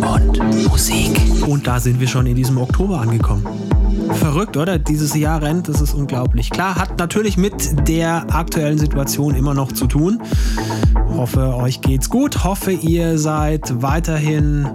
und Musik. Und da sind wir schon in diesem Oktober angekommen. Verrückt, oder? Dieses Jahr rennt, das ist unglaublich. Klar, hat natürlich mit der aktuellen Situation immer noch zu tun. Hoffe, euch geht's gut. Hoffe, ihr seid weiterhin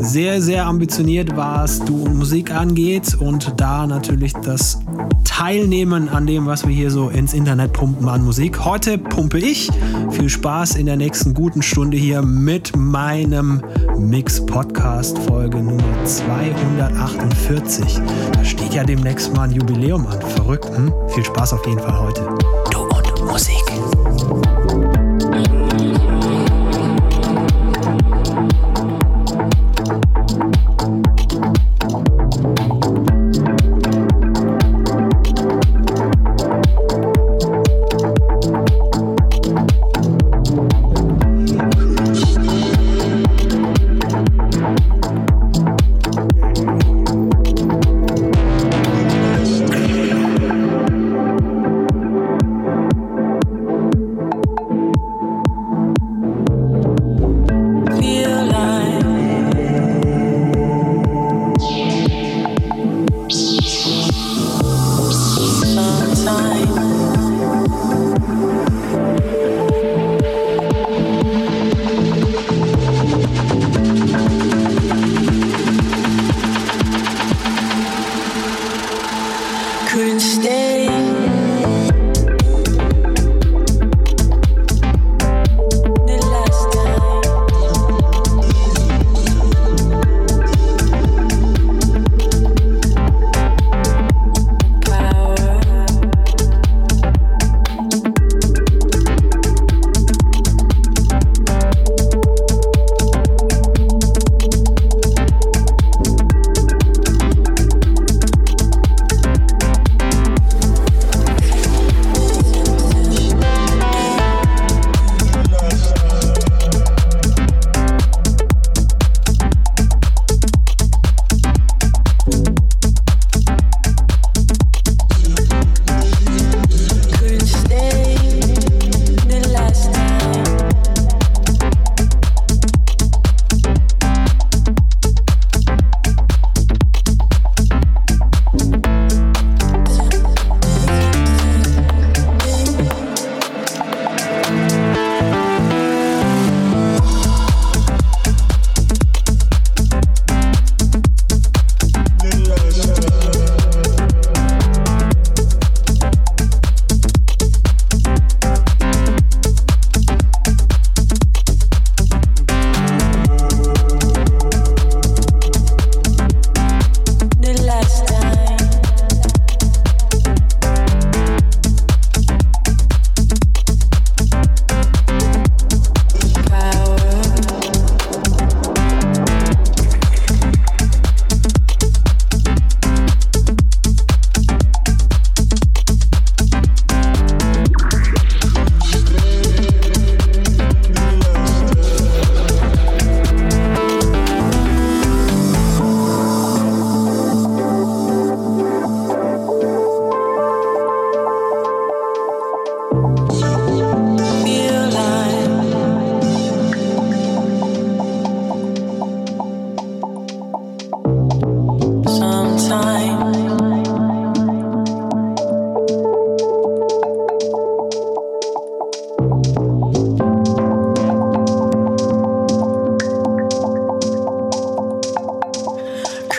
sehr, sehr ambitioniert, was Du Musik angeht und da natürlich das Teilnehmen an dem, was wir hier so ins Internet pumpen an Musik. Heute pumpe ich. Viel Spaß in der nächsten guten Stunde hier mit meinem Mix Podcast Folge Nummer 248. Da steht ja demnächst mal ein Jubiläum an. Verrückt, hm? Viel Spaß auf jeden Fall heute. Du und Musik.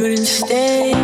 couldn't stay.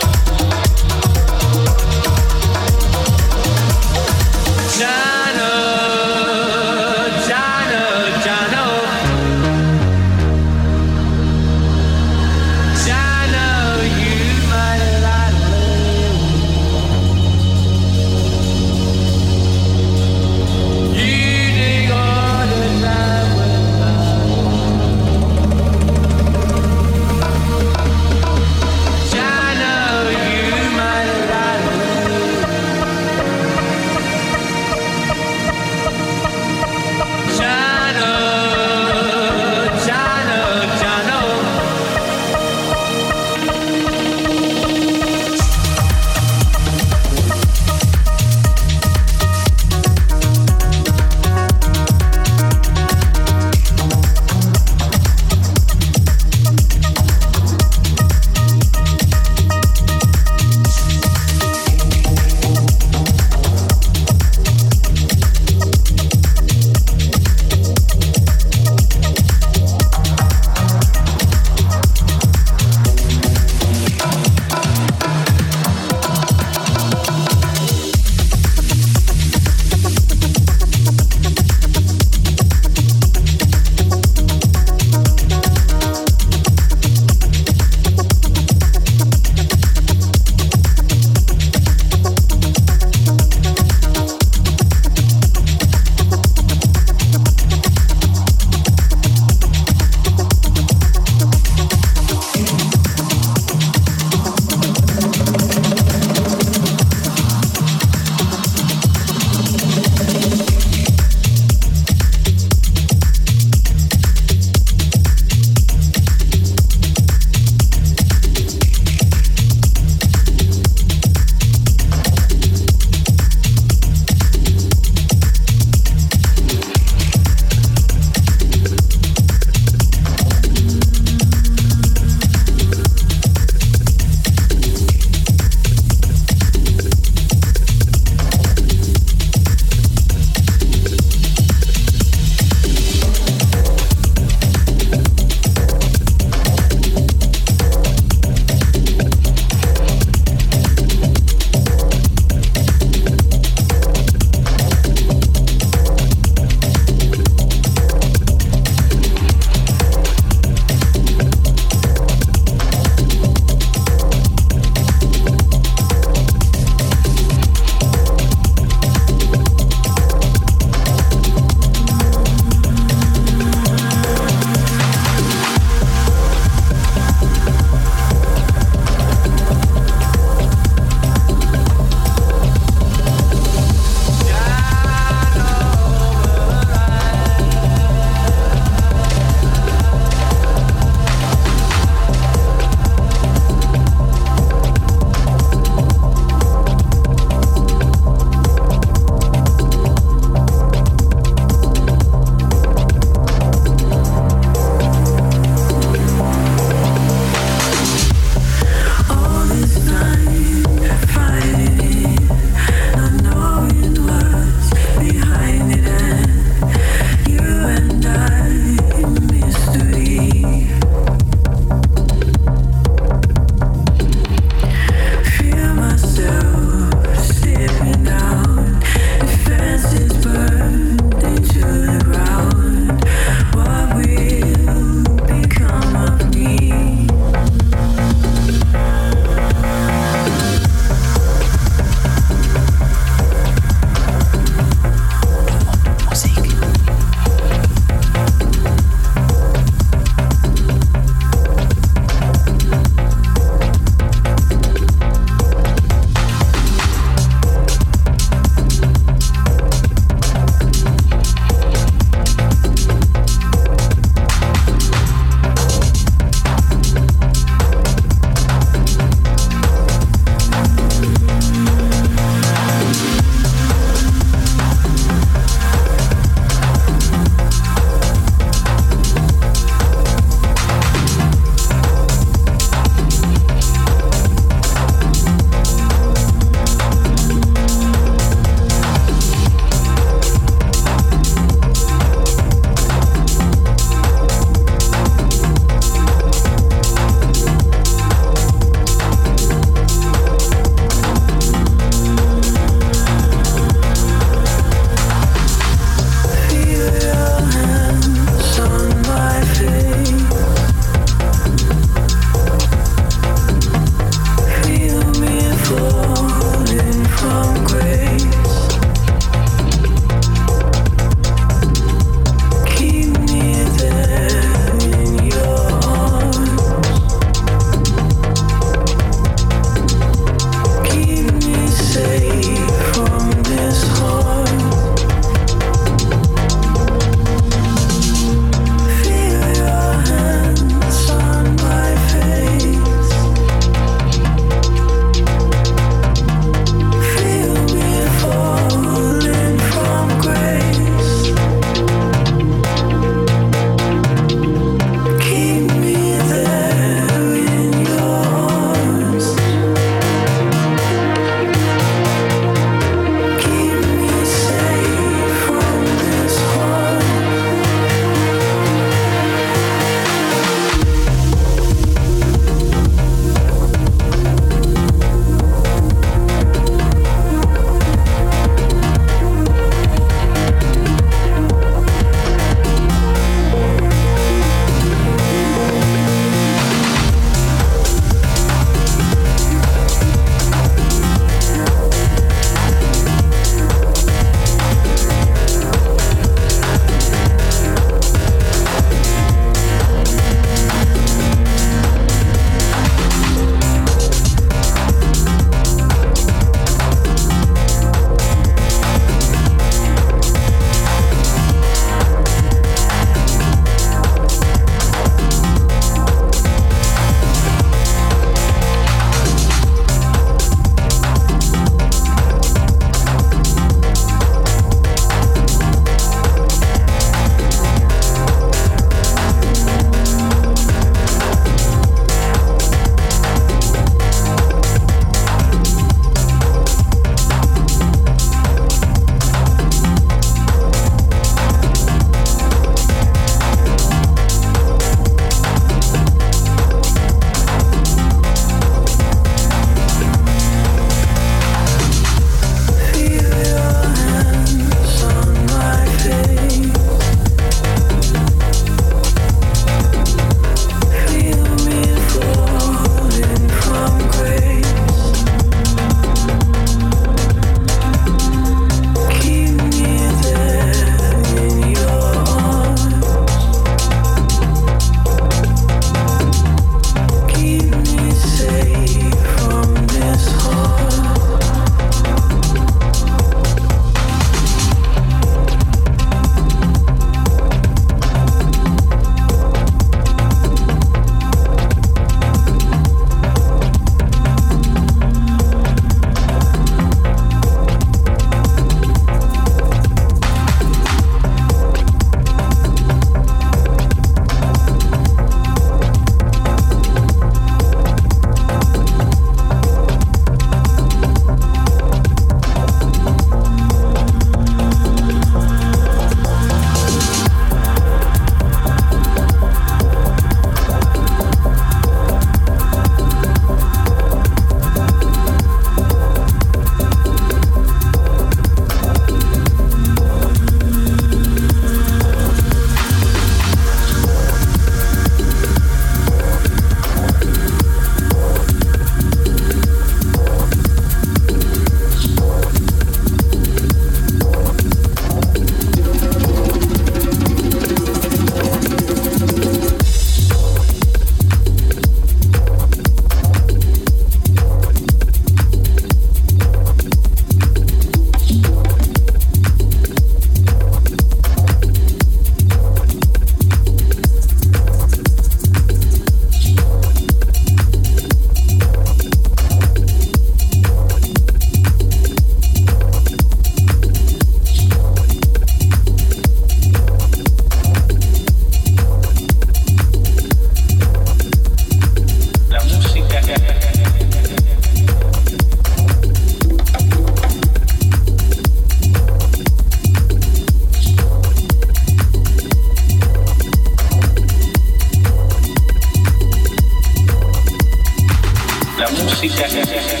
Música.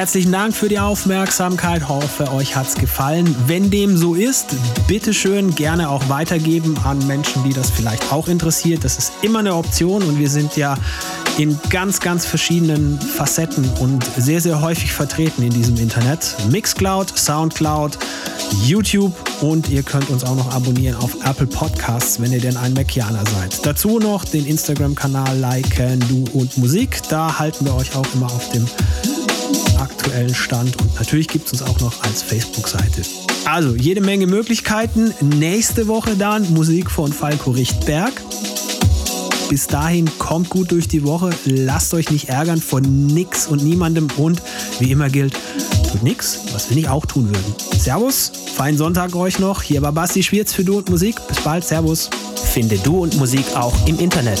Herzlichen Dank für die Aufmerksamkeit. Hoffe, euch hat's gefallen. Wenn dem so ist, bitteschön gerne auch weitergeben an Menschen, die das vielleicht auch interessiert. Das ist immer eine Option und wir sind ja in ganz, ganz verschiedenen Facetten und sehr, sehr häufig vertreten in diesem Internet. Mixcloud, Soundcloud, YouTube und ihr könnt uns auch noch abonnieren auf Apple Podcasts, wenn ihr denn ein Macianer seid. Dazu noch den Instagram-Kanal liken, du und Musik. Da halten wir euch auch immer auf dem aktuellen Stand und natürlich gibt es uns auch noch als Facebook-Seite. Also jede Menge Möglichkeiten. Nächste Woche dann Musik von Falco Richtberg. Bis dahin kommt gut durch die Woche, lasst euch nicht ärgern von nix und niemandem und wie immer gilt, tut nix, was wir nicht auch tun würden. Servus, feinen Sonntag euch noch. Hier war Basti Schwierz für Du und Musik. Bis bald, Servus. Finde Du und Musik auch im Internet.